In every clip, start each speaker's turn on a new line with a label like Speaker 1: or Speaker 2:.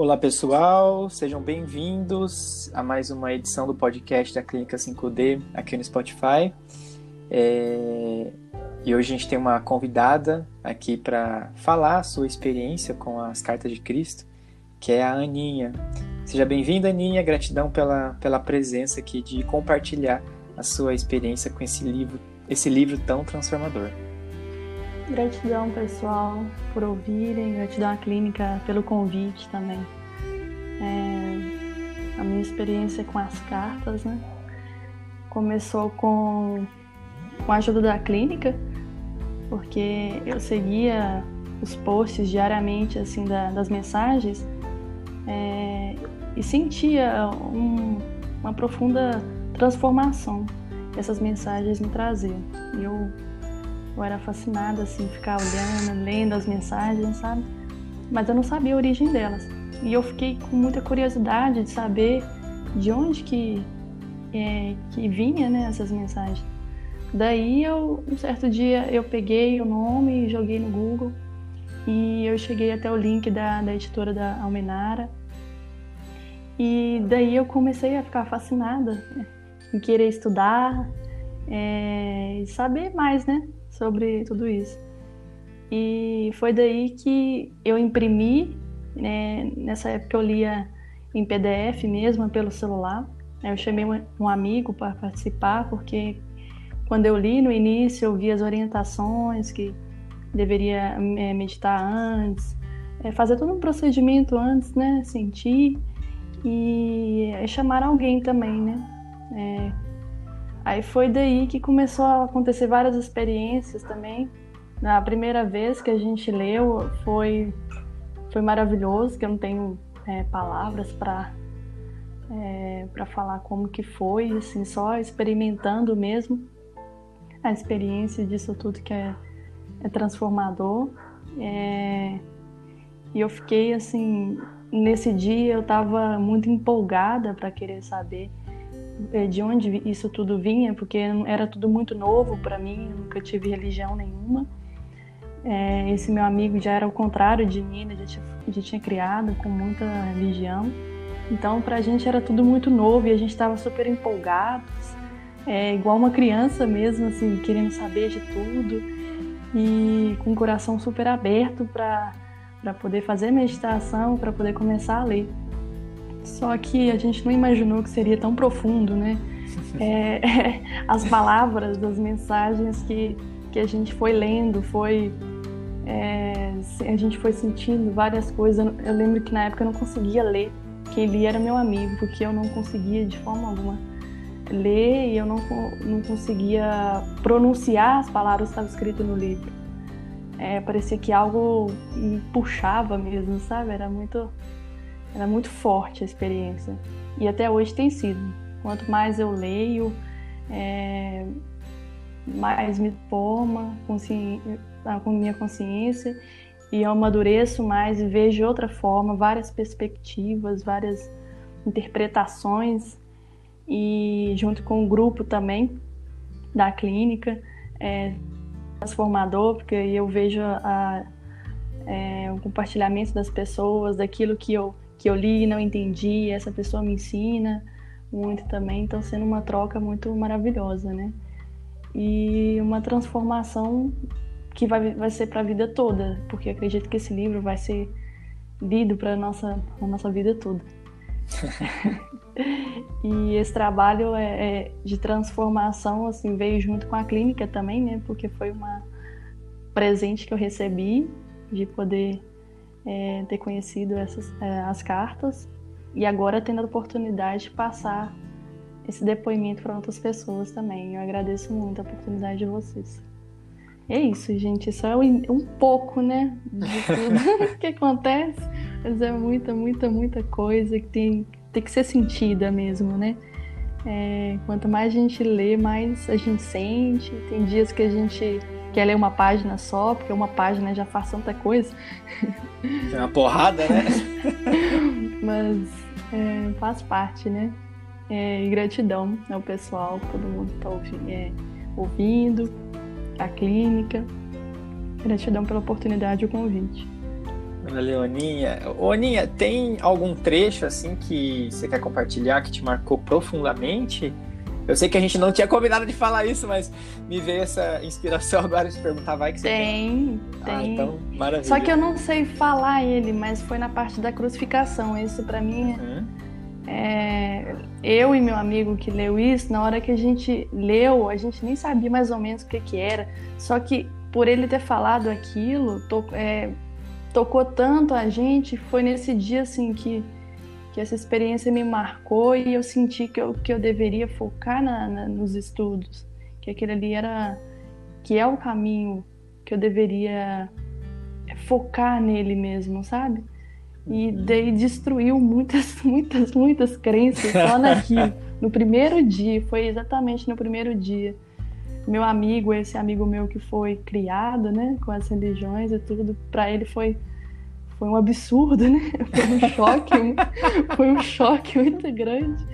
Speaker 1: Olá pessoal, sejam bem-vindos a mais uma edição do podcast da Clínica 5D aqui no Spotify. É... E hoje a gente tem uma convidada aqui para falar a sua experiência com as cartas de Cristo, que é a Aninha. Seja bem-vinda, Aninha. Gratidão pela, pela presença aqui de compartilhar a sua experiência com esse livro, esse livro tão transformador.
Speaker 2: Gratidão, pessoal, por ouvirem. Gratidão à clínica pelo convite também. É, a minha experiência com as cartas, né? Começou com, com a ajuda da clínica, porque eu seguia os posts diariamente, assim, da, das mensagens é, e sentia um, uma profunda transformação que essas mensagens me traziam. Eu eu era fascinada, assim, ficar olhando, lendo as mensagens, sabe? Mas eu não sabia a origem delas. E eu fiquei com muita curiosidade de saber de onde que, é, que vinha, né, essas mensagens. Daí, eu, um certo dia, eu peguei o nome e joguei no Google. E eu cheguei até o link da, da editora da Almenara. E daí eu comecei a ficar fascinada né, em querer estudar é, saber mais, né? sobre tudo isso. E foi daí que eu imprimi, né, nessa época eu lia em PDF mesmo, pelo celular. Eu chamei um amigo para participar, porque quando eu li no início, eu vi as orientações que deveria é, meditar antes, é, fazer todo um procedimento antes, né, sentir e é, chamar alguém também, né, é, Aí foi daí que começou a acontecer várias experiências também. Na primeira vez que a gente leu foi foi maravilhoso, que eu não tenho é, palavras para é, para falar como que foi, assim, só experimentando mesmo a experiência disso tudo que é, é transformador. É, e eu fiquei assim, nesse dia eu estava muito empolgada para querer saber de onde isso tudo vinha, porque era tudo muito novo para mim, nunca tive religião nenhuma. É, esse meu amigo já era o contrário de mim, já tinha, já tinha criado com muita religião. Então, para a gente era tudo muito novo e a gente estava super empolgados, é, igual uma criança mesmo, assim, querendo saber de tudo e com o coração super aberto para poder fazer meditação, para poder começar a ler. Só que a gente não imaginou que seria tão profundo, né? É, é, as palavras das mensagens que, que a gente foi lendo, foi é, a gente foi sentindo várias coisas. Eu lembro que na época eu não conseguia ler. Quem lia era meu amigo, porque eu não conseguia de forma alguma ler e eu não, não conseguia pronunciar as palavras que estavam escritas no livro. É, parecia que algo me puxava mesmo, sabe? Era muito era muito forte a experiência. E até hoje tem sido. Quanto mais eu leio, é, mais me toma ah, com minha consciência e eu amadureço mais e vejo outra forma, várias perspectivas, várias interpretações e junto com o grupo também da clínica é, transformador, porque eu vejo a, é, o compartilhamento das pessoas, daquilo que eu que eu li e não entendi, essa pessoa me ensina muito também, então sendo uma troca muito maravilhosa, né? E uma transformação que vai, vai ser para a vida toda, porque acredito que esse livro vai ser lido para nossa a nossa vida toda. e esse trabalho é, é, de transformação assim veio junto com a clínica também, né? Porque foi uma presente que eu recebi de poder é, ter conhecido essas, é, as cartas e agora tendo a oportunidade de passar esse depoimento para outras pessoas também. Eu agradeço muito a oportunidade de vocês. É isso, gente. Isso é um pouco, né, de tudo que acontece. Mas é muita, muita, muita coisa que tem, tem que ser sentida mesmo, né? É, quanto mais a gente lê, mais a gente sente. Tem dias que a gente quer ler uma página só, porque uma página já faz tanta coisa.
Speaker 1: É uma porrada, né?
Speaker 2: Mas é, faz parte, né? É, e gratidão ao pessoal, todo mundo está ouvindo, é, ouvindo, a clínica. Gratidão pela oportunidade e o convite.
Speaker 1: Valeu, Aninha. Ô, Aninha, tem algum trecho assim que você quer compartilhar que te marcou profundamente? Eu sei que a gente não tinha combinado de falar isso, mas me veio essa inspiração agora de perguntar, vai que você
Speaker 2: tem. Tem, tem. Ah,
Speaker 1: então, maravilha.
Speaker 2: Só que eu não sei falar ele, mas foi na parte da crucificação. Isso para mim uhum. é... Eu e meu amigo que leu isso, na hora que a gente leu, a gente nem sabia mais ou menos o que que era. Só que por ele ter falado aquilo, to... é... tocou tanto a gente, foi nesse dia assim que que essa experiência me marcou e eu senti que eu, que eu deveria focar na, na, nos estudos, que aquele ali era, que é o caminho que eu deveria focar nele mesmo, sabe? E uhum. daí destruiu muitas, muitas, muitas crenças só naquilo. no primeiro dia, foi exatamente no primeiro dia. Meu amigo, esse amigo meu que foi criado, né, com as religiões e tudo, para ele foi foi um absurdo, né? Foi um choque, foi um choque muito grande.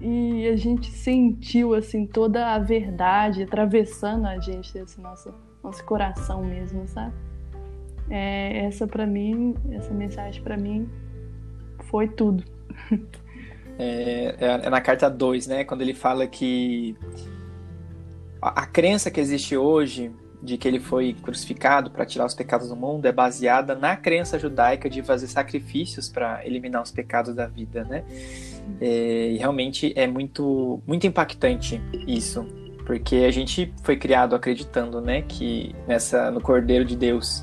Speaker 2: E a gente sentiu assim toda a verdade atravessando a gente, esse nosso nosso coração mesmo, sabe? É, essa para mim, essa mensagem para mim foi tudo.
Speaker 1: É, é, é na carta 2, né? Quando ele fala que a, a crença que existe hoje de que ele foi crucificado para tirar os pecados do mundo é baseada na crença judaica de fazer sacrifícios para eliminar os pecados da vida, né? É, e realmente é muito, muito impactante isso, porque a gente foi criado acreditando, né, que nessa no Cordeiro de Deus,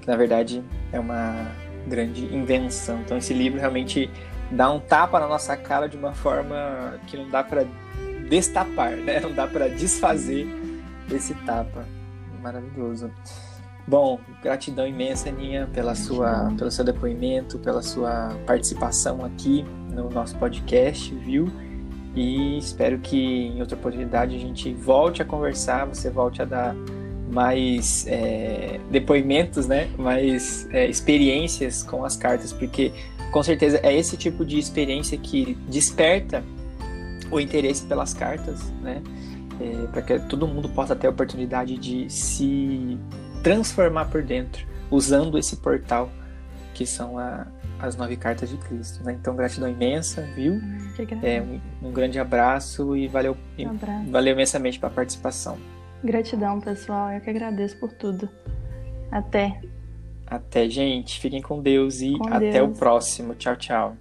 Speaker 1: que na verdade é uma grande invenção. Então esse livro realmente dá um tapa na nossa cara de uma forma que não dá para destapar, né? Não dá para desfazer esse tapa maravilhoso. Bom, gratidão imensa, Aninha, pela sua, pelo seu depoimento, pela sua participação aqui no nosso podcast, viu? E espero que em outra oportunidade a gente volte a conversar, você volte a dar mais é, depoimentos, né? Mais é, experiências com as cartas, porque com certeza é esse tipo de experiência que desperta o interesse pelas cartas, né? É, para que todo mundo possa ter a oportunidade de se transformar por dentro, usando esse portal que são a, as nove cartas de Cristo. Né? Então, gratidão imensa, viu? É, um, um, grande abraço e valeu, um abraço. valeu imensamente pela participação.
Speaker 2: Gratidão, pessoal. Eu que agradeço por tudo. Até.
Speaker 1: Até, gente. Fiquem com Deus e com até Deus. o próximo. Tchau, tchau.